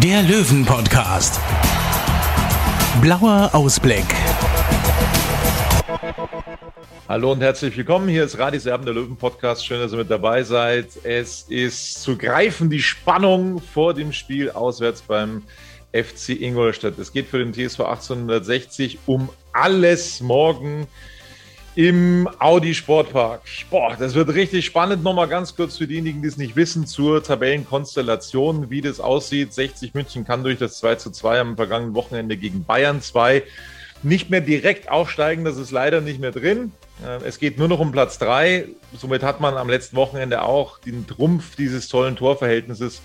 der Löwen-Podcast. Blauer Ausblick. Hallo und herzlich willkommen. Hier ist Radis Erben der Löwen Podcast. Schön, dass ihr mit dabei seid. Es ist zu greifen die Spannung vor dem Spiel auswärts beim FC Ingolstadt. Es geht für den TSV 1860 um alles morgen im Audi Sportpark. Boah, das wird richtig spannend. Nochmal ganz kurz für diejenigen, die es nicht wissen, zur Tabellenkonstellation, wie das aussieht. 60 München kann durch das 2 zu 2 am vergangenen Wochenende gegen Bayern 2 nicht mehr direkt aufsteigen. Das ist leider nicht mehr drin. Äh, Es geht nur noch um Platz 3. Somit hat man am letzten Wochenende auch den Trumpf dieses tollen Torverhältnisses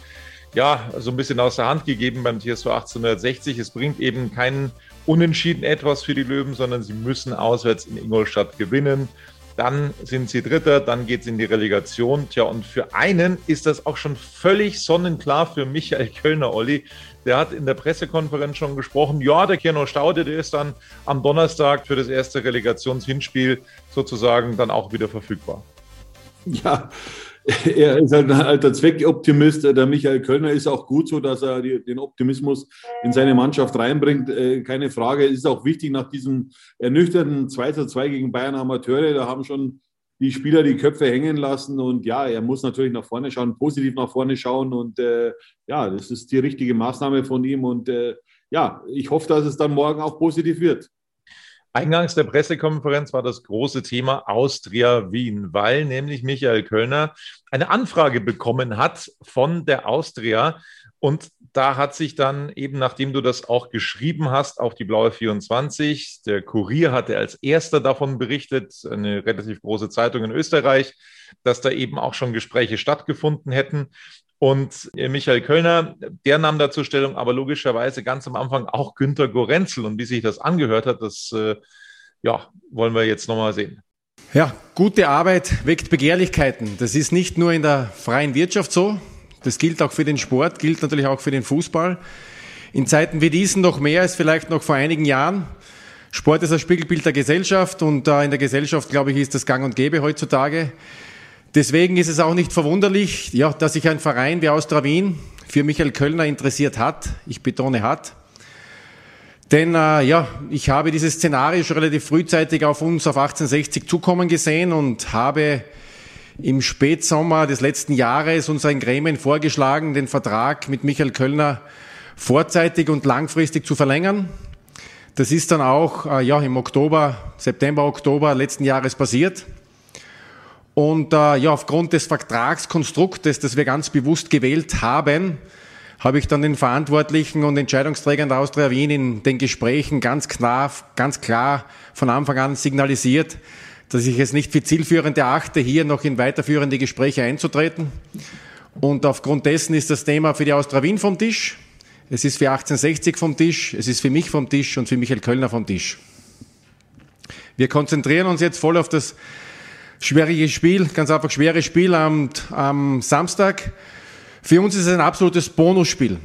ja, so ein bisschen aus der Hand gegeben beim TSV 1860. Es bringt eben keinen Unentschieden etwas für die Löwen, sondern sie müssen auswärts in Ingolstadt gewinnen. Dann sind sie Dritter, dann geht es in die Relegation. Tja, und für einen ist das auch schon völlig sonnenklar für Michael Kölner, Olli. Der hat in der Pressekonferenz schon gesprochen. Ja, der Keno Staude, der ist dann am Donnerstag für das erste Relegationshinspiel sozusagen dann auch wieder verfügbar. Ja, er ist halt ein alter Zweckoptimist. Der Michael Kölner ist auch gut so, dass er die, den Optimismus in seine Mannschaft reinbringt. Äh, keine Frage. Es ist auch wichtig nach diesem ernüchternden 2 zu 2 gegen Bayern Amateure. Da haben schon die Spieler die Köpfe hängen lassen. Und ja, er muss natürlich nach vorne schauen, positiv nach vorne schauen. Und äh, ja, das ist die richtige Maßnahme von ihm. Und äh, ja, ich hoffe, dass es dann morgen auch positiv wird. Eingangs der Pressekonferenz war das große Thema Austria Wien, weil nämlich Michael Kölner eine Anfrage bekommen hat von der Austria. Und da hat sich dann eben, nachdem du das auch geschrieben hast, auf die Blaue 24, der Kurier hatte als erster davon berichtet, eine relativ große Zeitung in Österreich, dass da eben auch schon Gespräche stattgefunden hätten. Und Michael Kölner, der nahm dazu Stellung, aber logischerweise ganz am Anfang auch Günter Gorenzel. Und wie sich das angehört hat, das äh, ja, wollen wir jetzt nochmal sehen. Ja, gute Arbeit weckt Begehrlichkeiten. Das ist nicht nur in der freien Wirtschaft so, das gilt auch für den Sport, gilt natürlich auch für den Fußball. In Zeiten wie diesen noch mehr als vielleicht noch vor einigen Jahren. Sport ist ein Spiegelbild der Gesellschaft und äh, in der Gesellschaft, glaube ich, ist das gang und gäbe heutzutage. Deswegen ist es auch nicht verwunderlich, ja, dass sich ein Verein wie Austria Wien für Michael Kölner interessiert hat. Ich betone hat. Denn äh, ja, ich habe dieses Szenario schon relativ frühzeitig auf uns auf 1860 zukommen gesehen und habe im Spätsommer des letzten Jahres unseren Gremien vorgeschlagen, den Vertrag mit Michael Kölner vorzeitig und langfristig zu verlängern. Das ist dann auch äh, ja, im Oktober, September, Oktober letzten Jahres passiert. Und äh, ja, aufgrund des Vertragskonstruktes, das wir ganz bewusst gewählt haben, habe ich dann den Verantwortlichen und Entscheidungsträgern der Austria Wien in den Gesprächen ganz klar, ganz klar von Anfang an signalisiert, dass ich es nicht für zielführend erachte, hier noch in weiterführende Gespräche einzutreten. Und aufgrund dessen ist das Thema für die Austria Wien vom Tisch. Es ist für 1860 vom Tisch, es ist für mich vom Tisch und für Michael Kölner vom Tisch. Wir konzentrieren uns jetzt voll auf das schwierige Spiel, ganz einfach schweres Spiel am, am Samstag. Für uns ist es ein absolutes Bonusspiel.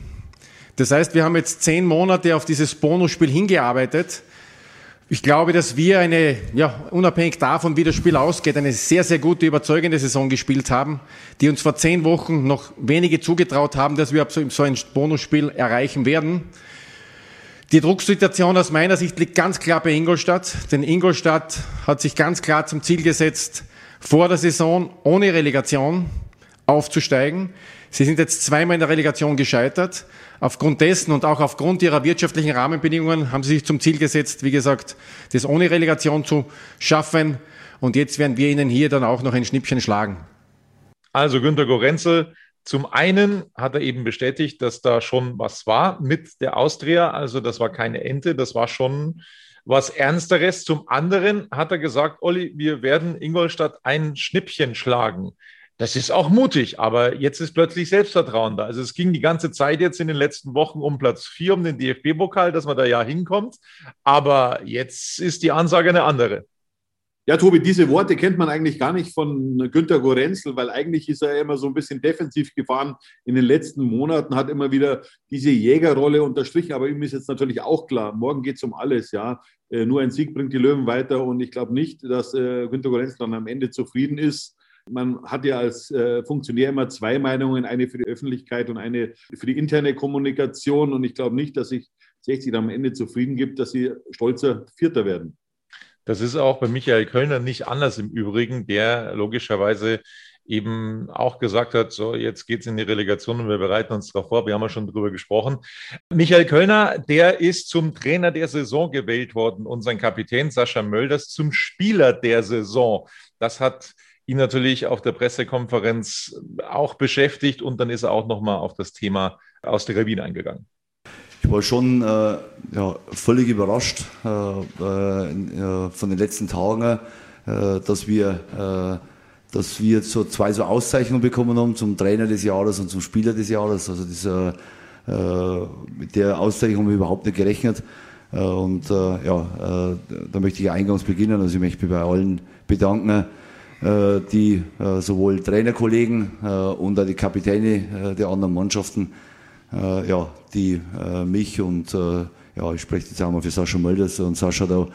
Das heißt, wir haben jetzt zehn Monate auf dieses Bonusspiel hingearbeitet. Ich glaube, dass wir eine, ja, unabhängig davon, wie das Spiel ausgeht, eine sehr, sehr gute, überzeugende Saison gespielt haben, die uns vor zehn Wochen noch wenige zugetraut haben, dass wir so ein Bonusspiel erreichen werden. Die Drucksituation aus meiner Sicht liegt ganz klar bei Ingolstadt, denn Ingolstadt hat sich ganz klar zum Ziel gesetzt, vor der Saison ohne Relegation aufzusteigen. Sie sind jetzt zweimal in der Relegation gescheitert. Aufgrund dessen und auch aufgrund ihrer wirtschaftlichen Rahmenbedingungen haben sie sich zum Ziel gesetzt, wie gesagt, das ohne Relegation zu schaffen. Und jetzt werden wir ihnen hier dann auch noch ein Schnippchen schlagen. Also Günter Gorenzel, zum einen hat er eben bestätigt, dass da schon was war mit der Austria. Also das war keine Ente, das war schon was Ernsteres. Zum anderen hat er gesagt, Olli, wir werden Ingolstadt ein Schnippchen schlagen. Das ist auch mutig, aber jetzt ist plötzlich Selbstvertrauen da. Also es ging die ganze Zeit jetzt in den letzten Wochen um Platz vier, um den DFB-Pokal, dass man da ja hinkommt. Aber jetzt ist die Ansage eine andere. Ja, Tobi, diese Worte kennt man eigentlich gar nicht von Günter Gorenzel, weil eigentlich ist er immer so ein bisschen defensiv gefahren in den letzten Monaten, hat immer wieder diese Jägerrolle unterstrichen. Aber ihm ist jetzt natürlich auch klar, morgen geht es um alles. Ja, äh, Nur ein Sieg bringt die Löwen weiter und ich glaube nicht, dass äh, Günter Gorenzel dann am Ende zufrieden ist. Man hat ja als äh, Funktionär immer zwei Meinungen, eine für die Öffentlichkeit und eine für die interne Kommunikation. Und ich glaube nicht, dass sich 60 am Ende zufrieden gibt, dass sie stolzer Vierter werden. Das ist auch bei Michael Kölner nicht anders im Übrigen, der logischerweise eben auch gesagt hat, so jetzt geht es in die Relegation und wir bereiten uns darauf vor. Wir haben ja schon darüber gesprochen. Michael Kölner, der ist zum Trainer der Saison gewählt worden und sein Kapitän Sascha Mölders zum Spieler der Saison. Das hat ihn natürlich auf der Pressekonferenz auch beschäftigt und dann ist er auch nochmal auf das Thema aus der Kabine eingegangen war schon äh, ja, völlig überrascht äh, äh, von den letzten Tagen, äh, dass wir äh, dass wir so zwei so Auszeichnungen bekommen haben zum Trainer des Jahres und zum Spieler des Jahres. Also das, äh, mit der Auszeichnung haben wir überhaupt nicht gerechnet. und ja, da möchte ich eingangs beginnen. Also ich möchte mich bei allen bedanken, die sowohl Trainerkollegen und auch die Kapitäne der anderen Mannschaften äh, ja, die äh, mich und äh, ja, ich spreche jetzt auch mal für Sascha Mölders und Sascha da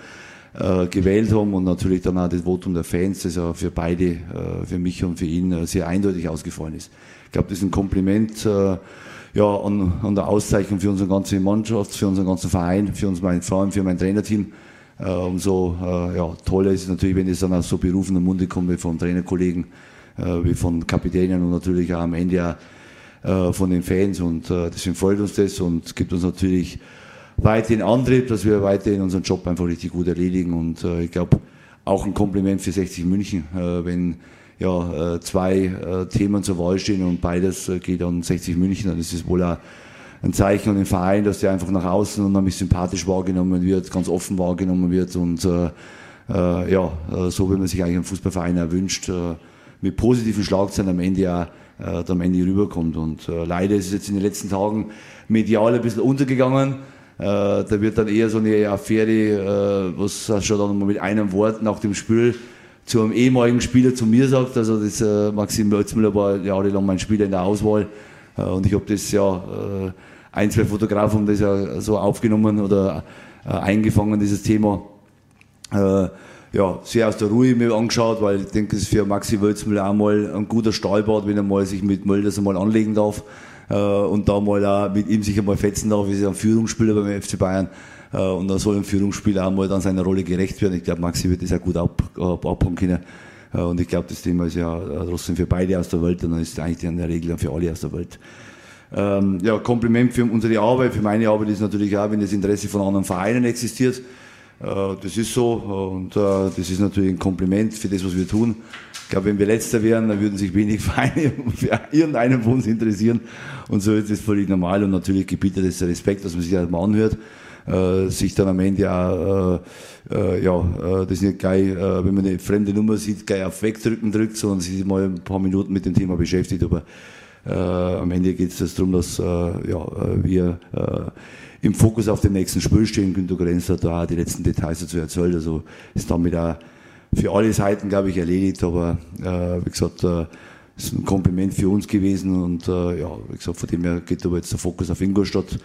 äh, gewählt haben und natürlich dann auch das Votum der Fans, das ja für beide, äh, für mich und für ihn äh, sehr eindeutig ausgefallen ist. Ich glaube, das ist ein Kompliment äh, ja, an, an der Auszeichnung für unsere ganze Mannschaft, für unseren ganzen Verein, für uns, mein, vor allem für mein Trainerteam. Äh, umso äh, ja, toller ist es natürlich, wenn es dann aus so berufener Munde kommt wie von Trainerkollegen, äh, wie von Kapitänen und natürlich auch am Ende auch von den Fans und äh, deswegen freut uns das und gibt uns natürlich weiterhin Antrieb, dass wir weiterhin unseren Job einfach richtig gut erledigen und äh, ich glaube auch ein Kompliment für 60 München, äh, wenn ja äh, zwei äh, Themen zur Wahl stehen und beides äh, geht an 60 München, das ist wohl auch ein Zeichen an den Verein, dass der einfach nach außen und nämlich sympathisch wahrgenommen wird, ganz offen wahrgenommen wird und äh, äh, ja, äh, so wie man sich eigentlich einen Fußballverein erwünscht, äh, mit positiven Schlagzeilen am Ende ja äh, am Ende rüberkommt. Und äh, leider ist es jetzt in den letzten Tagen medial ein bisschen untergegangen. Äh, da wird dann eher so eine Affäre, äh, was schon dann mal mit einem Wort nach dem Spiel zu einem ehemaligen Spieler zu mir sagt. Also das äh, Maxim Lötzmüller war jahrelang mein Spieler in der Auswahl. Äh, und ich habe das ja, äh, ein, zwei Fotografen das ja so aufgenommen oder äh, eingefangen, dieses Thema. Äh, ja, sehr aus der Ruhe mir angeschaut, weil ich denke, es ist für Maxi Wölzmüller auch mal ein guter Stahlbad, wenn er mal sich mit Mölders einmal anlegen darf äh, und da mal auch mit ihm sich einmal fetzen darf, ist ja ein Führungsspieler beim FC Bayern. Äh, und dann soll ein Führungsspieler auch mal dann seiner Rolle gerecht werden. Ich glaube, Maxi wird das auch gut ab, ab, abhauen können. Äh, und ich glaube, das Thema ist ja trotzdem für beide aus der Welt und dann ist es eigentlich in der Regel für alle aus der Welt. Ähm, ja, Kompliment für unsere Arbeit, für meine Arbeit ist natürlich auch, wenn das Interesse von anderen Vereinen existiert. Äh, das ist so und äh, das ist natürlich ein Kompliment für das, was wir tun. Ich glaube, wenn wir Letzter wären, dann würden sich wenig Vereine für irgendeinen von uns interessieren. Und so ist es völlig normal und natürlich gebietet es Respekt, dass man sich das mal anhört. Äh, sich dann am Ende auch, äh, ja, äh, das ist nicht gleich, äh, wenn man eine fremde Nummer sieht, gleich auf Wegdrücken drückt, sondern sich mal ein paar Minuten mit dem Thema beschäftigt. Aber am Ende geht es darum, dass ja, wir im Fokus auf dem nächsten Spiel stehen. Günter Grenz hat da die letzten Details dazu erzählt. Also ist damit auch für alle Seiten, glaube ich, erledigt. Aber äh, wie gesagt, äh, ist ein Kompliment für uns gewesen. Und äh, ja, wie gesagt, von dem her geht aber jetzt der Fokus auf Ingolstadt.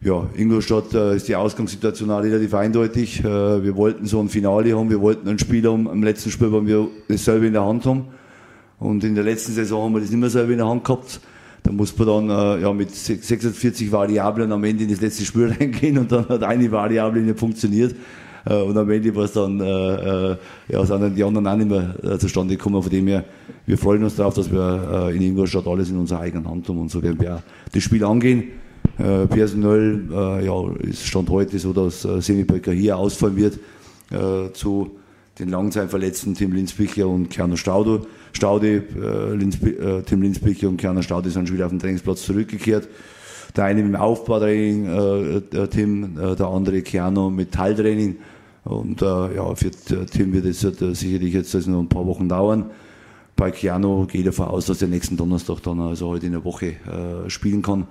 Ja, Ingolstadt äh, ist die Ausgangssituation auch relativ eindeutig. Äh, wir wollten so ein Finale haben, wir wollten einen Spieler haben, im letzten Spiel, weil wir dasselbe in der Hand haben. Und in der letzten Saison haben wir das nicht mehr selber in der Hand gehabt. Da muss man dann äh, ja, mit 46 Variablen am Ende in das letzte Spiel reingehen und dann hat eine Variable nicht funktioniert. Äh, und am Ende war es dann, äh, äh, ja, sind dann die anderen auch nicht mehr äh, zustande gekommen. Von dem her, wir freuen uns darauf, dass wir äh, in Ingolstadt alles in unserer eigenen Hand haben und so werden wir auch das Spiel angehen. Personell ja, ist Stand heute so, dass äh, Semiböcker hier ausfallen wird zu den Langzeitverletzten Tim Linsbicher und Kerner Staude. Staude äh, Linsbi äh, Tim Linsbicher und Kerner Staude sind schon wieder auf den Trainingsplatz zurückgekehrt. Der eine mit dem Aufbautraining, äh, der Tim, äh, der andere Kerner mit Teiltraining. Und äh, ja, für Tim wird es äh, sicherlich jetzt also noch ein paar Wochen dauern. Bei Keanu gehe ich davon aus, dass er nächsten Donnerstag dann, also heute in der Woche, äh, spielen kann.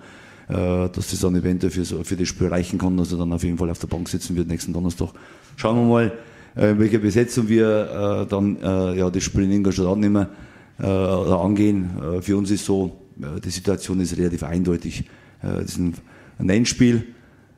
Äh, dass das dann eventuell für, für das Spiel reichen kann, dass er dann auf jeden Fall auf der Bank sitzen wird nächsten Donnerstag. Schauen wir mal, äh, in welcher Besetzung wir äh, dann äh, ja, das Spiel in Ingolstadt annehmen äh, oder angehen. Äh, für uns ist so, äh, die Situation ist relativ eindeutig. Äh, das ist ein, ein Endspiel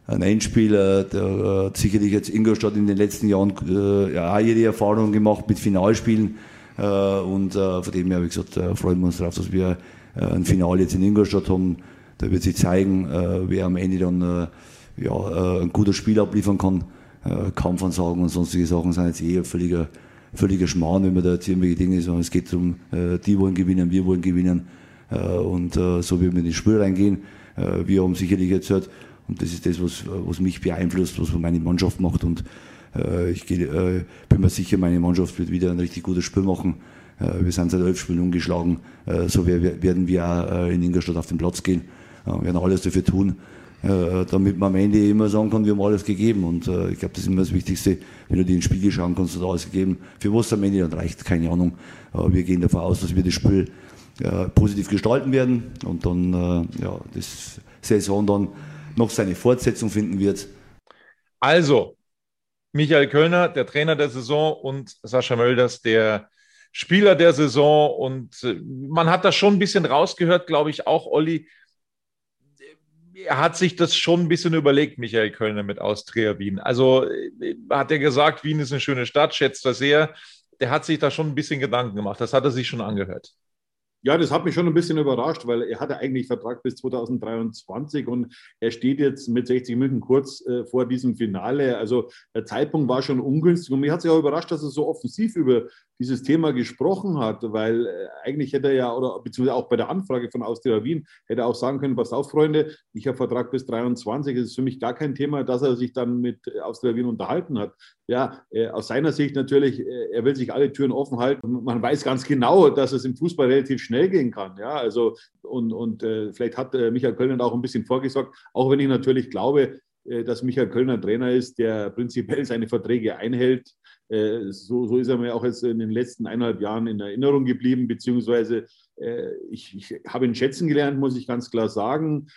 ein Endspiel, äh, der hat sicherlich jetzt Ingolstadt in den letzten Jahren äh, ja, auch jede Erfahrung gemacht mit Finalspielen. Äh, und äh, von dem her, wie gesagt, äh, freuen wir uns darauf, dass wir äh, ein Finale jetzt in Ingolstadt haben. Da wird sich zeigen, äh, wer am Ende dann äh, ja, äh, ein gutes Spiel abliefern kann. Äh, Kampfansagen und sonstige Sachen sind jetzt eher völliger, völliger Schmarrn, wenn man da jetzt irgendwelche Dinge sagen. Es geht darum, äh, die wollen gewinnen, wir wollen gewinnen. Äh, und äh, so wird man in das Spiel reingehen. Äh, wir haben sicherlich jetzt halt und das ist das, was, was mich beeinflusst, was meine Mannschaft macht. Und äh, ich geh, äh, bin mir sicher, meine Mannschaft wird wieder ein richtig gutes Spiel machen. Wir sind seit elf Spielen ungeschlagen. So werden wir auch in Ingolstadt auf den Platz gehen. Wir werden alles dafür tun, damit man am Ende immer sagen kann, wir haben alles gegeben. Und äh, ich glaube, das ist immer das Wichtigste, wenn du dir in den Spiegel schauen kannst, du hast alles gegeben. Für was am Ende dann reicht, keine Ahnung. Aber wir gehen davon aus, dass wir das Spiel positiv gestalten werden und dann ja, das Saison dann noch seine Fortsetzung finden wird. Also, Michael Kölner, der Trainer der Saison und Sascha Mölders, der Spieler der Saison. Und man hat das schon ein bisschen rausgehört, glaube ich, auch Olli, hat sich das schon ein bisschen überlegt, Michael Kölner mit Austria Wien. Also äh, hat er gesagt, Wien ist eine schöne Stadt, schätzt das sehr. Der hat sich da schon ein bisschen Gedanken gemacht. Das hat er sich schon angehört. Ja, das hat mich schon ein bisschen überrascht, weil er hatte eigentlich Vertrag bis 2023 und er steht jetzt mit 60 Minuten kurz äh, vor diesem Finale. Also der Zeitpunkt war schon ungünstig und mich hat sich auch überrascht, dass er so offensiv über dieses Thema gesprochen hat, weil äh, eigentlich hätte er ja, oder beziehungsweise auch bei der Anfrage von Austria Wien, hätte er auch sagen können, pass auf, Freunde, ich habe Vertrag bis 23, es ist für mich gar kein Thema, dass er sich dann mit Austria Wien unterhalten hat. Ja, äh, aus seiner Sicht natürlich, äh, er will sich alle Türen offen halten. Man weiß ganz genau, dass es im Fußball relativ schnell gehen kann. Ja, also und, und äh, vielleicht hat Michael Kölner auch ein bisschen vorgesorgt, auch wenn ich natürlich glaube, dass Michael Kölner Trainer ist, der prinzipiell seine Verträge einhält. Äh, so, so ist er mir auch jetzt in den letzten eineinhalb Jahren in Erinnerung geblieben, beziehungsweise äh, ich, ich habe ihn schätzen gelernt, muss ich ganz klar sagen.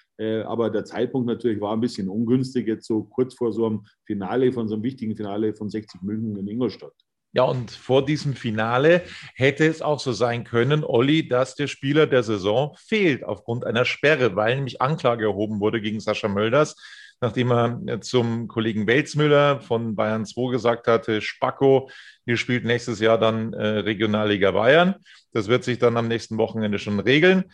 Aber der Zeitpunkt natürlich war ein bisschen ungünstig, jetzt so kurz vor so einem Finale, von so einem wichtigen Finale von 60 München in Ingolstadt. Ja, und vor diesem Finale hätte es auch so sein können, Olli, dass der Spieler der Saison fehlt aufgrund einer Sperre, weil nämlich Anklage erhoben wurde gegen Sascha Mölders nachdem er zum Kollegen Welzmüller von Bayern 2 gesagt hatte, Spacko, ihr spielt nächstes Jahr dann äh, Regionalliga Bayern. Das wird sich dann am nächsten Wochenende schon regeln.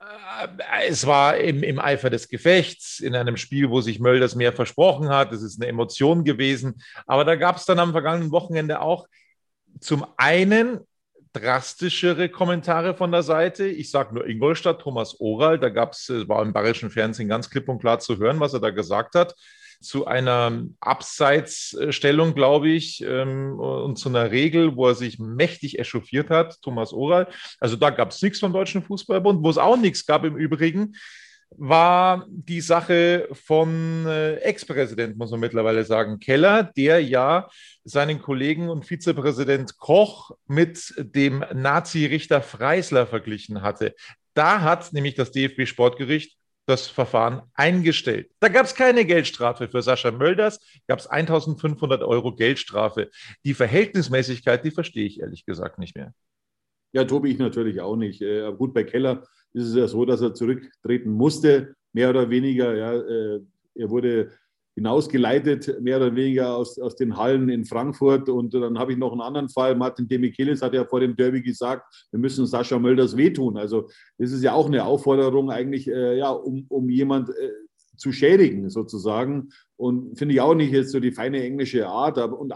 Äh, es war im, im, Eifer des Gefechts, in einem Spiel, wo sich Mölders mehr versprochen hat. Es ist eine Emotion gewesen. Aber da gab es dann am vergangenen Wochenende auch zum einen drastischere Kommentare von der Seite. Ich sage nur Ingolstadt, Thomas Oral, da gab es, war im bayerischen Fernsehen ganz klipp und klar zu hören, was er da gesagt hat, zu einer Abseitsstellung, glaube ich, ähm, und zu einer Regel, wo er sich mächtig echauffiert hat, Thomas Oral. Also da gab es nichts vom Deutschen Fußballbund, wo es auch nichts gab im Übrigen war die Sache von äh, Ex-Präsident, muss man mittlerweile sagen, Keller, der ja seinen Kollegen und Vizepräsident Koch mit dem Nazi-Richter Freisler verglichen hatte. Da hat nämlich das DFB-Sportgericht das Verfahren eingestellt. Da gab es keine Geldstrafe für Sascha Mölders, gab es 1500 Euro Geldstrafe. Die Verhältnismäßigkeit, die verstehe ich ehrlich gesagt nicht mehr. Ja, Tobi, ich natürlich auch nicht. Äh, gut, bei Keller ist es ja so, dass er zurücktreten musste, mehr oder weniger. Ja, äh, er wurde hinausgeleitet, mehr oder weniger aus, aus den Hallen in Frankfurt. Und dann habe ich noch einen anderen Fall. Martin Demichelis hat ja vor dem Derby gesagt, wir müssen Sascha Mölders wehtun. Also das ist ja auch eine Aufforderung eigentlich, äh, ja, um, um jemand äh, zu schädigen sozusagen. Und finde ich auch nicht jetzt so die feine englische Art. Aber, und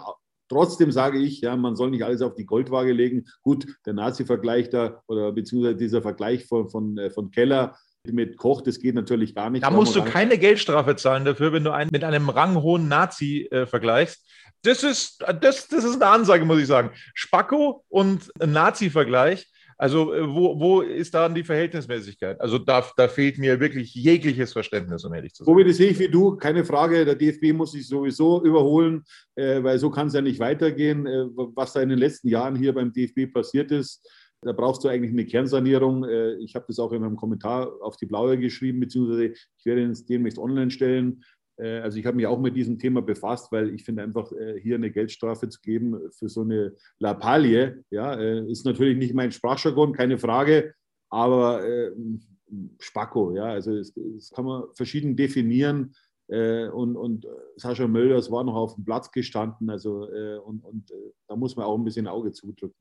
Trotzdem sage ich, ja, man soll nicht alles auf die Goldwaage legen. Gut, der Nazi-Vergleich da oder beziehungsweise dieser Vergleich von, von, äh, von Keller mit Koch, das geht natürlich gar nicht. Da musst du keine Geldstrafe zahlen dafür, wenn du einen mit einem ranghohen Nazi äh, vergleichst. Das ist, das, das ist eine Ansage, muss ich sagen. Spacko und Nazi-Vergleich also äh, wo, wo ist da die Verhältnismäßigkeit? Also da, da fehlt mir wirklich jegliches Verständnis, um ehrlich zu sein. Wobei, das sehe ich wie du, keine Frage. Der DFB muss sich sowieso überholen, äh, weil so kann es ja nicht weitergehen. Äh, was da in den letzten Jahren hier beim DFB passiert ist, da brauchst du eigentlich eine Kernsanierung. Äh, ich habe das auch in meinem Kommentar auf die Blaue geschrieben, beziehungsweise ich werde es demnächst online stellen. Äh, also ich habe mich auch mit diesem Thema befasst, weil ich finde einfach, äh, hier eine Geldstrafe zu geben für so eine Lappalie, ja, äh, ist natürlich nicht mein Sprachjargon, keine Frage, aber Spacko, ja, also das, das kann man verschieden definieren. Und, und Sascha Mölders war noch auf dem Platz gestanden, also und, und da muss man auch ein bisschen Auge zudrücken.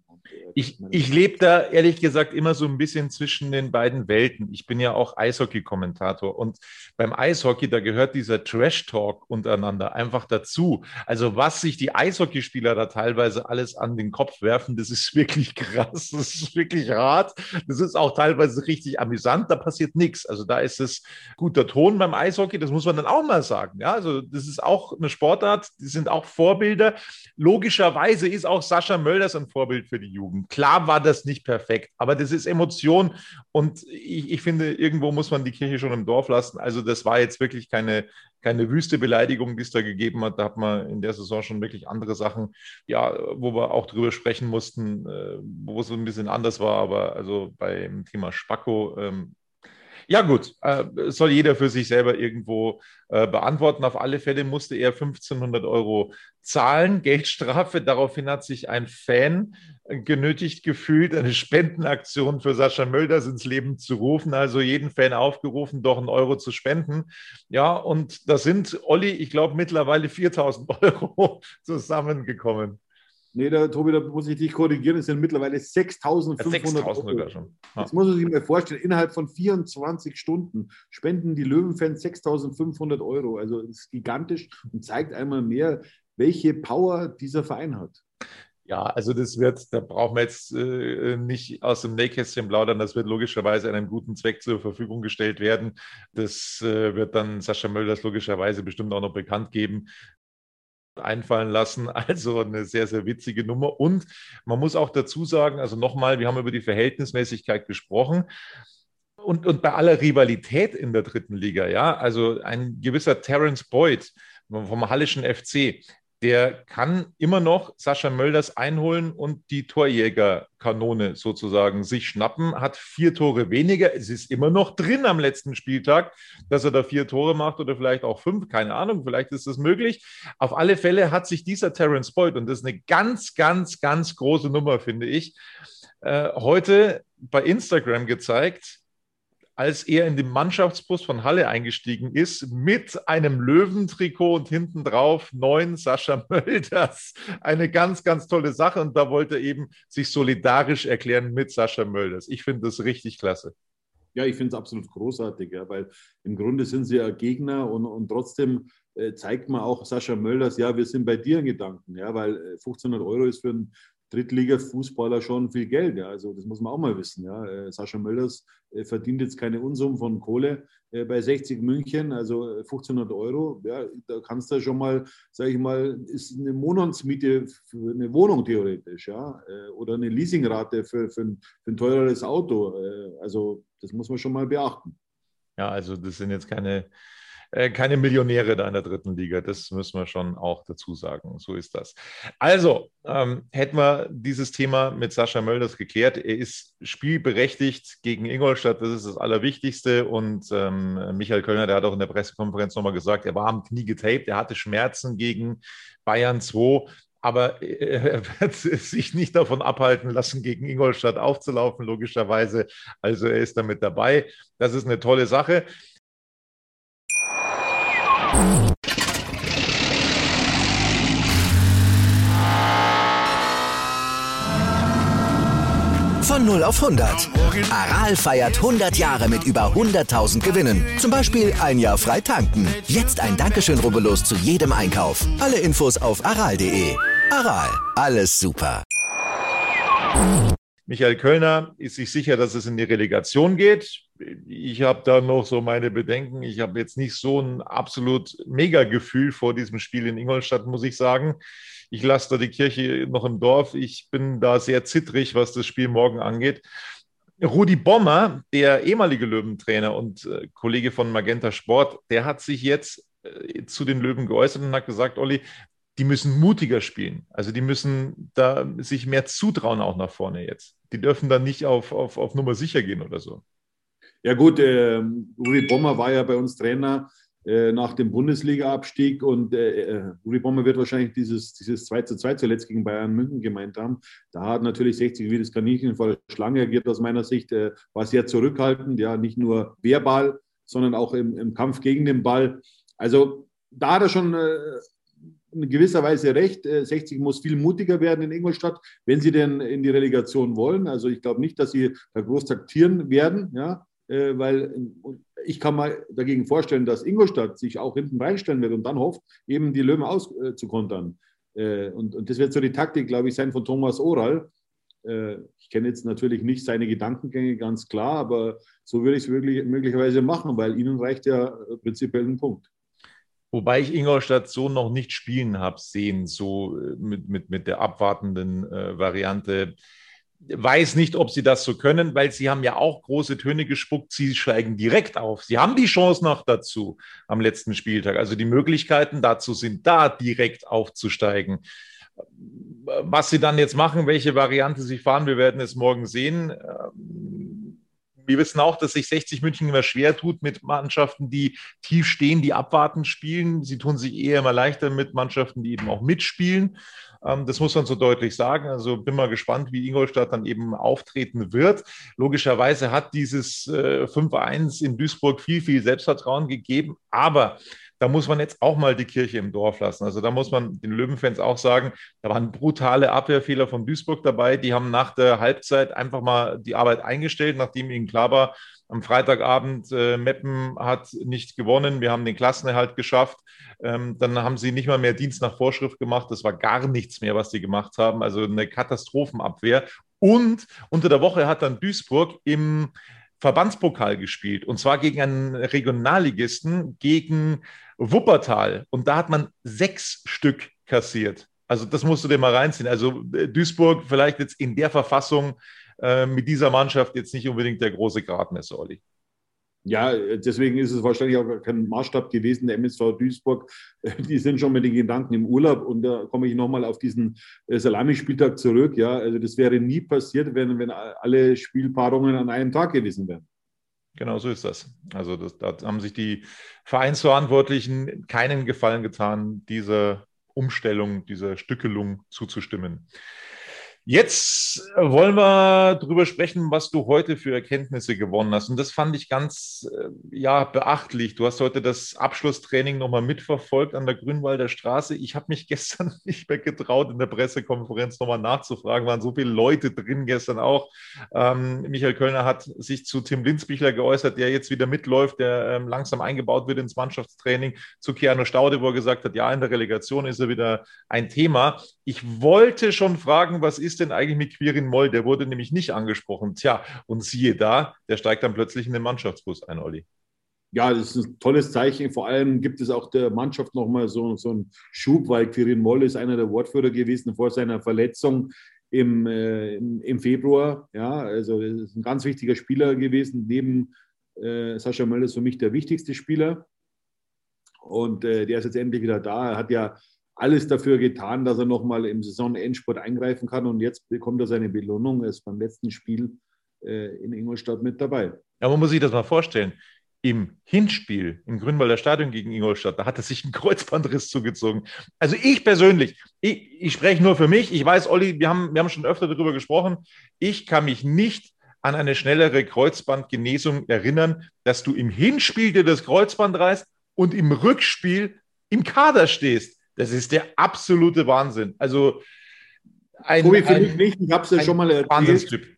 Ich, ich lebe da ehrlich gesagt immer so ein bisschen zwischen den beiden Welten. Ich bin ja auch Eishockey-Kommentator und beim Eishockey, da gehört dieser Trash-Talk untereinander einfach dazu. Also was sich die Eishockeyspieler da teilweise alles an den Kopf werfen, das ist wirklich krass, das ist wirklich hart. Das ist auch teilweise richtig amüsant, da passiert nichts. Also da ist es guter Ton beim Eishockey, das muss man dann auch mal sagen. Ja, also das ist auch eine Sportart, die sind auch Vorbilder. Logischerweise ist auch Sascha Mölders ein Vorbild für die Jugend. Klar war das nicht perfekt, aber das ist Emotion und ich, ich, finde, irgendwo muss man die Kirche schon im Dorf lassen. Also das war jetzt wirklich keine, keine wüste Beleidigung, die es da gegeben hat. Da hat man in der Saison schon wirklich andere Sachen, ja, wo wir auch drüber sprechen mussten, äh, wo es ein bisschen anders war. Aber also beim Thema Spacko, ähm, ja, gut, äh, soll jeder für sich selber irgendwo äh, beantworten. Auf alle Fälle musste er 1500 Euro zahlen, Geldstrafe. Daraufhin hat sich ein Fan genötigt gefühlt, eine Spendenaktion für Sascha Mölders ins Leben zu rufen. Also jeden Fan aufgerufen, doch einen Euro zu spenden. Ja, und da sind, Olli, ich glaube, mittlerweile 4000 Euro zusammengekommen. Nee, da, Tobi, da muss ich dich korrigieren. Es sind mittlerweile 6.500 Euro. Schon. Ja. Jetzt muss man sich mal vorstellen, innerhalb von 24 Stunden spenden die Löwenfans 6.500 Euro. Also das ist gigantisch und zeigt einmal mehr, welche Power dieser Verein hat. Ja, also das wird, da brauchen wir jetzt äh, nicht aus dem Nähkästchen plaudern, das wird logischerweise einem guten Zweck zur Verfügung gestellt werden. Das äh, wird dann Sascha Mölders logischerweise bestimmt auch noch bekannt geben einfallen lassen. Also eine sehr, sehr witzige Nummer. Und man muss auch dazu sagen, also nochmal, wir haben über die Verhältnismäßigkeit gesprochen. Und, und bei aller Rivalität in der dritten Liga, ja, also ein gewisser Terence Boyd vom Hallischen FC, der kann immer noch Sascha Mölders einholen und die Torjägerkanone sozusagen sich schnappen, hat vier Tore weniger. Es ist immer noch drin am letzten Spieltag, dass er da vier Tore macht oder vielleicht auch fünf, keine Ahnung, vielleicht ist das möglich. Auf alle Fälle hat sich dieser Terence Boyd, und das ist eine ganz, ganz, ganz große Nummer, finde ich, äh, heute bei Instagram gezeigt, als er in den Mannschaftsbus von Halle eingestiegen ist, mit einem Löwentrikot und hinten drauf neun Sascha Mölders. Eine ganz, ganz tolle Sache. Und da wollte er eben sich solidarisch erklären mit Sascha Mölders. Ich finde das richtig klasse. Ja, ich finde es absolut großartig, ja, weil im Grunde sind sie ja Gegner und, und trotzdem äh, zeigt man auch Sascha Mölders, ja, wir sind bei dir in Gedanken, ja, weil 1500 äh, Euro ist für einen Drittliga-Fußballer schon viel Geld. Ja. Also das muss man auch mal wissen. Ja. Äh, Sascha Mölders äh, verdient jetzt keine Unsummen von Kohle äh, bei 60 München, also 1500 Euro. Ja, da kannst du schon mal, sage ich mal, ist eine Monatsmiete für eine Wohnung theoretisch, ja, oder eine Leasingrate für, für, ein, für ein teureres Auto. Also das muss man schon mal beachten. Ja, also das sind jetzt keine äh, keine Millionäre da in der dritten Liga. Das müssen wir schon auch dazu sagen. So ist das. Also, ähm, hätten wir dieses Thema mit Sascha Mölders geklärt. Er ist spielberechtigt gegen Ingolstadt. Das ist das Allerwichtigste. Und ähm, Michael Kölner, der hat auch in der Pressekonferenz nochmal gesagt, er war am Knie getaped. Er hatte Schmerzen gegen Bayern 2 aber er wird sich nicht davon abhalten lassen, gegen Ingolstadt aufzulaufen, logischerweise. Also er ist damit dabei. Das ist eine tolle Sache. 0 0 auf 100. Aral feiert 100 Jahre mit über 100.000 Gewinnen. Zum Beispiel ein Jahr frei tanken. Jetzt ein Dankeschön, rubbellos zu jedem Einkauf. Alle Infos auf aral.de. Aral, alles super. Michael Kölner ist sich sicher, dass es in die Relegation geht. Ich habe da noch so meine Bedenken. Ich habe jetzt nicht so ein absolut Mega-Gefühl vor diesem Spiel in Ingolstadt, muss ich sagen. Ich lasse da die Kirche noch im Dorf. Ich bin da sehr zittrig, was das Spiel morgen angeht. Rudi Bommer, der ehemalige Löwentrainer und äh, Kollege von Magenta Sport, der hat sich jetzt äh, zu den Löwen geäußert und hat gesagt, Olli, die müssen mutiger spielen. Also die müssen da sich mehr zutrauen auch nach vorne jetzt. Die dürfen dann nicht auf, auf, auf Nummer sicher gehen oder so. Ja gut, äh, Uri Bommer war ja bei uns Trainer äh, nach dem Bundesliga-Abstieg und äh, äh Uri Bommer wird wahrscheinlich dieses, dieses 2 zu 2 zuletzt gegen Bayern München gemeint haben. Da hat natürlich 60 wie das Kaninchen vor der Schlange agiert aus meiner Sicht, äh, war sehr zurückhaltend, ja, nicht nur verbal, sondern auch im, im Kampf gegen den Ball. Also da hat er schon äh, in gewisser Weise recht. 60 äh, muss viel mutiger werden in Ingolstadt, wenn sie denn in die Relegation wollen. Also ich glaube nicht, dass sie da groß taktieren werden, ja, weil ich kann mal dagegen vorstellen, dass Ingolstadt sich auch hinten reinstellen wird und dann hofft, eben die Löwen auszukontern. Äh, und, und das wird so die Taktik, glaube ich, sein von Thomas Oral. Ich kenne jetzt natürlich nicht seine Gedankengänge ganz klar, aber so würde ich es möglicherweise machen, weil ihnen reicht ja prinzipiell ein Punkt. Wobei ich Ingolstadt so noch nicht spielen habe sehen, so äh, mit, mit, mit der abwartenden äh, Variante. Weiß nicht, ob sie das so können, weil sie haben ja auch große Töne gespuckt. Sie steigen direkt auf. Sie haben die Chance noch dazu am letzten Spieltag. Also die Möglichkeiten dazu sind da, direkt aufzusteigen. Was sie dann jetzt machen, welche Variante sie fahren, wir werden es morgen sehen. Ähm, wir wissen auch, dass sich 60 München immer schwer tut mit Mannschaften, die tief stehen, die abwarten spielen. Sie tun sich eher immer leichter mit Mannschaften, die eben auch mitspielen. Ähm, das muss man so deutlich sagen. Also bin mal gespannt, wie Ingolstadt dann eben auftreten wird. Logischerweise hat dieses 5-1 äh, in Duisburg viel, viel Selbstvertrauen gegeben. Aber da muss man jetzt auch mal die Kirche im Dorf lassen. Also da muss man den Löwenfans auch sagen, da waren brutale Abwehrfehler von Duisburg dabei. Die haben nach der Halbzeit einfach mal die Arbeit eingestellt, nachdem ihnen klar war, am Freitagabend, äh, Meppen hat nicht gewonnen, wir haben den Klassenerhalt geschafft. Ähm, dann haben sie nicht mal mehr Dienst nach Vorschrift gemacht. Das war gar nichts mehr, was sie gemacht haben. Also eine Katastrophenabwehr. Und unter der Woche hat dann Duisburg im Verbandspokal gespielt und zwar gegen einen Regionalligisten, gegen Wuppertal. Und da hat man sechs Stück kassiert. Also das musst du dir mal reinziehen. Also äh, Duisburg vielleicht jetzt in der Verfassung äh, mit dieser Mannschaft jetzt nicht unbedingt der große Gradmesser, Olli. Ja, deswegen ist es wahrscheinlich auch kein Maßstab gewesen, der MSV Duisburg. Die sind schon mit den Gedanken im Urlaub und da komme ich nochmal auf diesen äh, Salamispieltag zurück. Ja, also das wäre nie passiert, wenn, wenn alle Spielpaarungen an einem Tag gewesen wären. Genau so ist das. Also das, da haben sich die Vereinsverantwortlichen keinen Gefallen getan, dieser Umstellung, dieser Stückelung zuzustimmen. Jetzt wollen wir darüber sprechen, was du heute für Erkenntnisse gewonnen hast. Und das fand ich ganz äh, ja, beachtlich. Du hast heute das Abschlusstraining nochmal mitverfolgt an der Grünwalder Straße. Ich habe mich gestern nicht mehr getraut, in der Pressekonferenz nochmal nachzufragen. Waren so viele Leute drin gestern auch. Ähm, Michael Kölner hat sich zu Tim Linsbichler geäußert, der jetzt wieder mitläuft, der ähm, langsam eingebaut wird ins Mannschaftstraining. Zu Keanu Staude, wo er gesagt hat, ja, in der Relegation ist er wieder ein Thema. Ich wollte schon fragen, was ist ist denn eigentlich mit Quirin Moll? Der wurde nämlich nicht angesprochen. Tja, und siehe da, der steigt dann plötzlich in den Mannschaftsbus ein, Olli. Ja, das ist ein tolles Zeichen. Vor allem gibt es auch der Mannschaft nochmal so, so einen Schub, weil Quirin Moll ist einer der Wortführer gewesen vor seiner Verletzung im, äh, im, Februar. Ja, also das ist ein ganz wichtiger Spieler gewesen. Neben äh, Sascha Möller ist für mich der wichtigste Spieler. Und äh, der ist jetzt endlich wieder da. Er hat ja alles dafür getan, dass er nochmal im Saisonendsport eingreifen kann. Und jetzt bekommt er seine Belohnung. Er ist beim letzten Spiel äh, in Ingolstadt mit dabei. Ja, man muss sich das mal vorstellen. Im Hinspiel im Grünwalder Stadion gegen Ingolstadt, da hat er sich einen Kreuzbandriss zugezogen. Also ich persönlich, ich, ich spreche nur für mich. Ich weiß, Olli, wir haben, wir haben schon öfter darüber gesprochen. Ich kann mich nicht an eine schnellere Kreuzbandgenesung erinnern, dass du im Hinspiel dir das Kreuzband reißt und im Rückspiel im Kader stehst. Das ist der absolute Wahnsinn. Also ein, Tobi, für mich nicht. Ich habe es ja schon mal erzählt.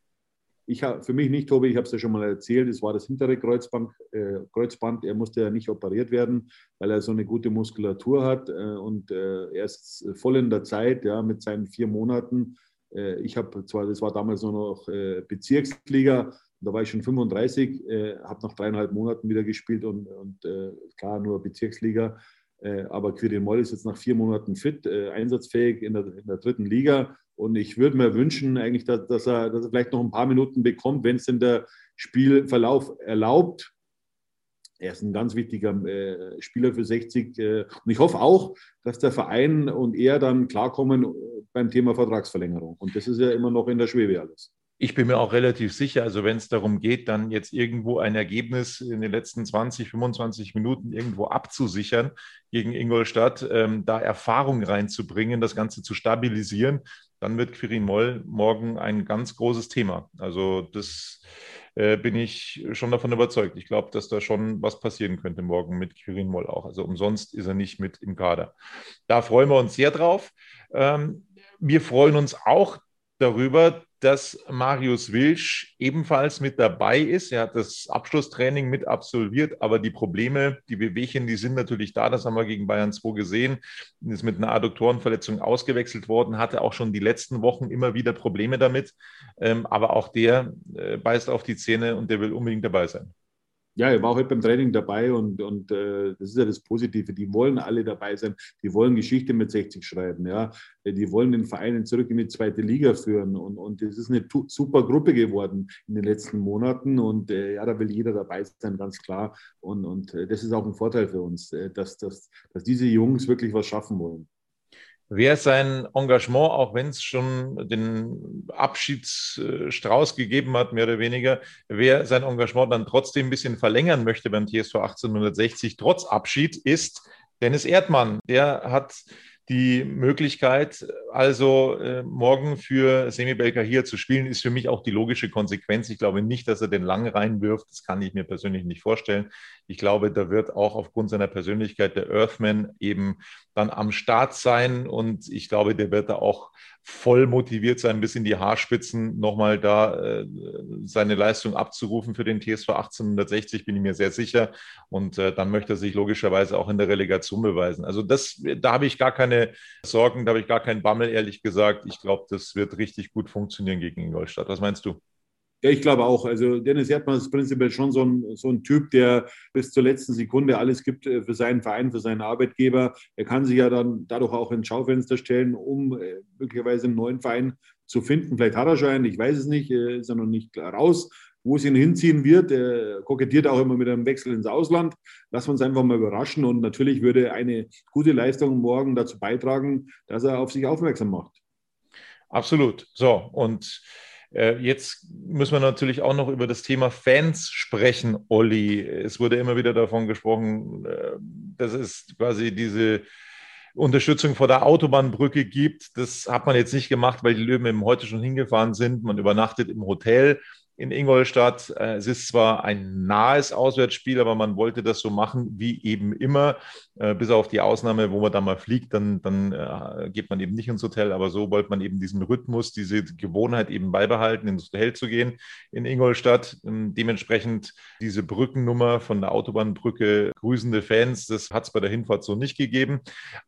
Ich hab, für mich nicht, Tobi, ich habe es ja schon mal erzählt, es war das hintere Kreuzband, äh, Kreuzband. Er musste ja nicht operiert werden, weil er so eine gute Muskulatur hat. Äh, und äh, er ist voll in der Zeit, ja, mit seinen vier Monaten. Äh, ich habe zwar, das war damals nur noch äh, Bezirksliga, da war ich schon 35, äh, habe nach dreieinhalb Monaten wieder gespielt und, und klar nur Bezirksliga. Aber Quirin Moll ist jetzt nach vier Monaten fit, einsatzfähig in der, in der dritten Liga und ich würde mir wünschen, eigentlich, dass, dass, er, dass er vielleicht noch ein paar Minuten bekommt, wenn es denn der Spielverlauf erlaubt. Er ist ein ganz wichtiger äh, Spieler für 60. Äh, und ich hoffe auch, dass der Verein und er dann klarkommen äh, beim Thema Vertragsverlängerung. Und das ist ja immer noch in der Schwebe alles. Ich bin mir auch relativ sicher, also wenn es darum geht, dann jetzt irgendwo ein Ergebnis in den letzten 20, 25 Minuten irgendwo abzusichern gegen Ingolstadt, ähm, da Erfahrung reinzubringen, das Ganze zu stabilisieren, dann wird Quirin Moll morgen ein ganz großes Thema. Also das äh, bin ich schon davon überzeugt. Ich glaube, dass da schon was passieren könnte morgen mit Quirin Moll auch. Also umsonst ist er nicht mit im Kader. Da freuen wir uns sehr drauf. Ähm, wir freuen uns auch darüber, dass Marius Wilsch ebenfalls mit dabei ist. Er hat das Abschlusstraining mit absolviert, aber die Probleme, die Bewegchen, die sind natürlich da. Das haben wir gegen Bayern 2 gesehen. Ist mit einer Adduktorenverletzung ausgewechselt worden, hatte auch schon die letzten Wochen immer wieder Probleme damit. Ähm, aber auch der äh, beißt auf die Zähne und der will unbedingt dabei sein ja, er war heute beim Training dabei und, und äh, das ist ja das Positive. Die wollen alle dabei sein. Die wollen Geschichte mit 60 schreiben. Ja. Die wollen den Verein zurück in die zweite Liga führen. Und, und ist eine super Gruppe geworden in den letzten Monaten. Und äh, ja, da will jeder dabei sein, ganz klar. Und, und äh, das ist auch ein Vorteil für uns, äh, dass, dass, dass diese Jungs wirklich was schaffen wollen wer sein Engagement, auch wenn es schon den Abschiedsstrauß gegeben hat, mehr oder weniger, wer sein Engagement dann trotzdem ein bisschen verlängern möchte beim TSV 1860, trotz Abschied, ist Dennis Erdmann. Der hat die Möglichkeit, also äh, morgen für Semi Belka hier zu spielen, ist für mich auch die logische Konsequenz. Ich glaube nicht, dass er den lang reinwirft. Das kann ich mir persönlich nicht vorstellen. Ich glaube, da wird auch aufgrund seiner Persönlichkeit der Earthman eben dann am Start sein und ich glaube, der wird da auch voll motiviert sein, bis in die Haarspitzen nochmal da äh, seine Leistung abzurufen für den TSV 1860, bin ich mir sehr sicher. Und äh, dann möchte er sich logischerweise auch in der Relegation beweisen. Also das, da habe ich gar keine Sorgen, da habe ich gar keinen Bammel, ehrlich gesagt. Ich glaube, das wird richtig gut funktionieren gegen Ingolstadt. Was meinst du? Ja, ich glaube auch. Also Dennis Erdmann ist prinzipiell schon so ein, so ein Typ, der bis zur letzten Sekunde alles gibt äh, für seinen Verein, für seinen Arbeitgeber. Er kann sich ja dann dadurch auch ins Schaufenster stellen, um äh, möglicherweise einen neuen Verein zu finden. Vielleicht hat er schon einen, ich weiß es nicht, ist er noch nicht raus, wo es ihn hinziehen wird. Er kokettiert auch immer mit einem Wechsel ins Ausland. Lassen wir uns einfach mal überraschen. Und natürlich würde eine gute Leistung morgen dazu beitragen, dass er auf sich aufmerksam macht. Absolut. So, und äh, jetzt müssen wir natürlich auch noch über das Thema Fans sprechen, Olli. Es wurde immer wieder davon gesprochen, äh, dass es quasi diese Unterstützung vor der Autobahnbrücke gibt. Das hat man jetzt nicht gemacht, weil die Löwen eben heute schon hingefahren sind. Man übernachtet im Hotel in Ingolstadt. Äh, es ist zwar ein nahes Auswärtsspiel, aber man wollte das so machen wie eben immer, äh, bis auf die Ausnahme, wo man da mal fliegt, dann, dann äh, geht man eben nicht ins Hotel, aber so wollte man eben diesen Rhythmus, diese Gewohnheit eben beibehalten, ins Hotel zu gehen in Ingolstadt. Ähm, dementsprechend diese Brückennummer von der Autobahnbrücke, grüßende Fans, das hat es bei der Hinfahrt so nicht gegeben.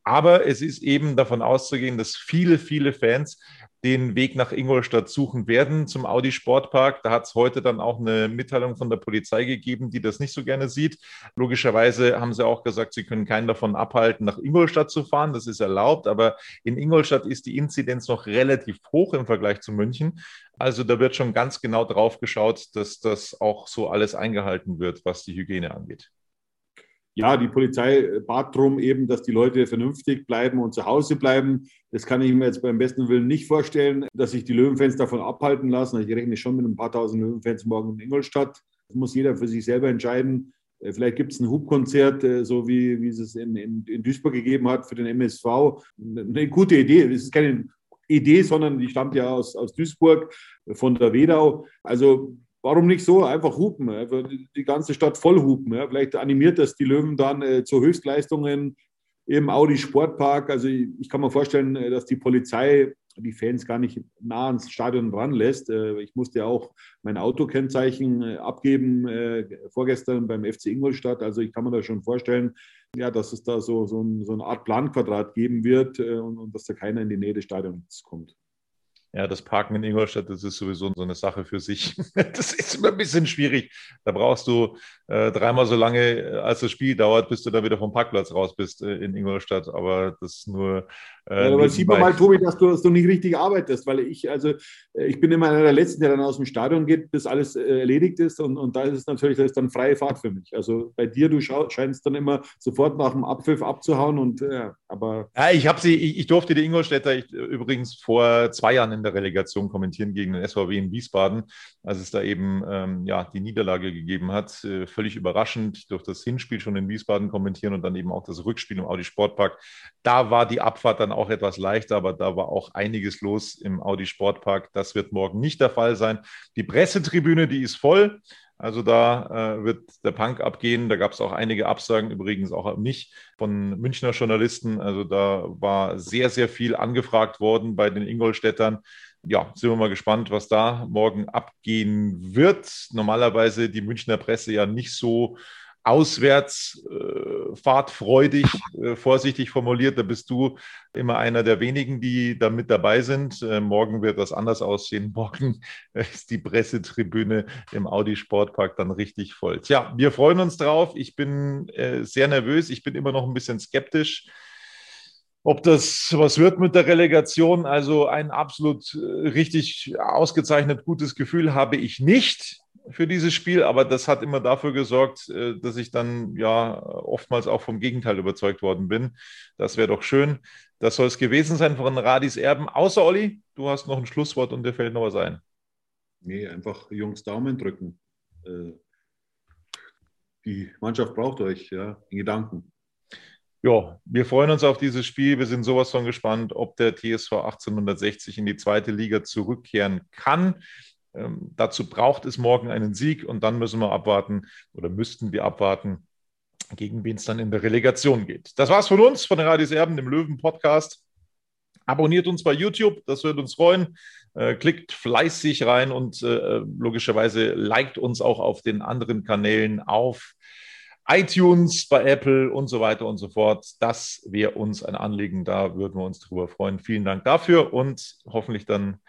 Aber es ist eben davon auszugehen, dass viele, viele Fans den Weg nach Ingolstadt suchen werden zum Audi Sportpark. Da hat es heute dann auch eine Mitteilung von der Polizei gegeben, die das nicht so gerne sieht. Logischerweise haben sie auch gesagt, sie können keinen davon abhalten, nach Ingolstadt zu fahren. Das ist erlaubt, aber in Ingolstadt ist die Inzidenz noch relativ hoch im Vergleich zu München. Also da wird schon ganz genau drauf geschaut, dass das auch so alles eingehalten wird, was die Hygiene angeht ja, die Polizei bat darum eben, dass die Leute vernünftig bleiben und zu Hause bleiben. Das kann ich mir jetzt beim besten Willen nicht vorstellen, dass sich die Löwenfans davon abhalten lassen. Ich rechne schon mit ein paar tausend Löwenfans morgen in Ingolstadt. Das muss jeder für sich selber entscheiden. Äh, vielleicht gibt es ein Hubkonzert, äh, so wie, wie es es in, in, in Duisburg gegeben hat für den MSV. Eine gute Idee. Es ist keine Idee, sondern die stammt ja aus, aus Duisburg von der Wedau. Also warum nicht so? Einfach hupen, einfach die ganze Stadt voll hupen. Ja? Vielleicht animiert das die Löwen dann äh, zu Höchstleistungen im Audi Sportpark. Also ich, ich, kann mir vorstellen, äh, dass die Polizei die Fans gar nicht nah ans Stadion ranlässt. Äh, ich musste ja auch mein Autokennzeichen äh, abgeben äh, vorgestern beim FC Ingolstadt. Also ich kann mir da schon vorstellen, ja, dass es da so, so, ein, so eine Art Planquadrat geben wird und, und dass da keiner in die Nähe des Stadions kommt. Ja, das Parken in Ingolstadt, das ist sowieso so eine Sache für sich. Das ist immer ein bisschen schwierig. Da brauchst du äh, dreimal so lange, äh, als das Spiel dauert, bis du da wieder vom Parkplatz raus bist äh, in Ingolstadt. Aber das nur. Äh, ja, aber sieht man mal, Tobi, dass du, dass du nicht richtig arbeitest, weil ich, also äh, ich bin immer einer der Letzten, der dann aus dem Stadion geht, bis alles äh, erledigt ist. Und, und da ist es natürlich, das ist dann freie Fahrt für mich. Also bei dir, du scheinst dann immer sofort nach dem Abpfiff abzuhauen und ja, aber. Ja, ich habe sie, ich, ich, durfte die Ingolstädter ich, übrigens vor zwei Jahren in der Relegation kommentieren gegen den SVW in Wiesbaden, als es da eben ähm, ja, die Niederlage gegeben hat. Äh, völlig überraschend durch das Hinspiel schon in Wiesbaden kommentieren und dann eben auch das Rückspiel im Audi Sportpark. Da war die Abfahrt dann auch etwas leichter, aber da war auch einiges los im Audi Sportpark. Das wird morgen nicht der Fall sein. Die Pressetribüne, die ist voll. Also da äh, wird der Punk abgehen. Da gab es auch einige Absagen, übrigens auch mich von Münchner Journalisten. Also da war sehr, sehr viel angefragt worden bei den Ingolstädtern. Ja, sind wir mal gespannt, was da morgen abgehen wird. Normalerweise die Münchner Presse ja nicht so auswärts äh, fahrtfreudig, äh, vorsichtig formuliert. Da bist du immer einer der wenigen, die da mit dabei sind. Äh, morgen wird das anders aussehen. Morgen ist die Pressetribüne im Audi Sportpark dann richtig voll. Tja, wir freuen uns drauf. Ich bin äh, sehr nervös. Ich bin immer noch ein bisschen skeptisch. Ob das was wird mit der Relegation, also ein absolut äh, richtig ausgezeichnet gutes Gefühl habe ich nicht für dieses Spiel, aber das hat immer dafür gesorgt, äh, dass ich dann ja oftmals auch vom Gegenteil überzeugt worden bin. Das wäre doch schön. Das soll es gewesen sein von Radis Erben. Außer Olli, du hast noch ein Schlusswort und dir fällt noch was ein. Nee, einfach Jungs Daumen drücken. Äh, die Mannschaft braucht euch, ja, in Gedanken. Ja, wir freuen uns auf dieses Spiel. Wir sind sowas von gespannt, ob der TSV 1860 in die zweite Liga zurückkehren kann. Ähm, dazu braucht es morgen einen Sieg und dann müssen wir abwarten oder müssten wir abwarten, gegen wen es dann in der Relegation geht. Das war's von uns, von der Radios Erben, dem Löwen-Podcast. Abonniert uns bei YouTube, das würde uns freuen. Äh, klickt fleißig rein und äh, logischerweise liked uns auch auf den anderen Kanälen auf iTunes, bei Apple und so weiter und so fort. Das wäre uns ein Anliegen, da würden wir uns drüber freuen. Vielen Dank dafür und hoffentlich dann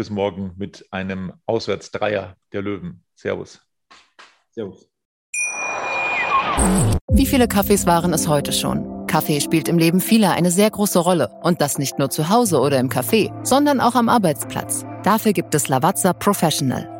bis morgen mit einem Auswärtsdreier der Löwen. Servus. Servus. Wie viele Kaffees waren es heute schon? Kaffee spielt im Leben vieler eine sehr große Rolle. Und das nicht nur zu Hause oder im Café, sondern auch am Arbeitsplatz. Dafür gibt es Lavazza Professional.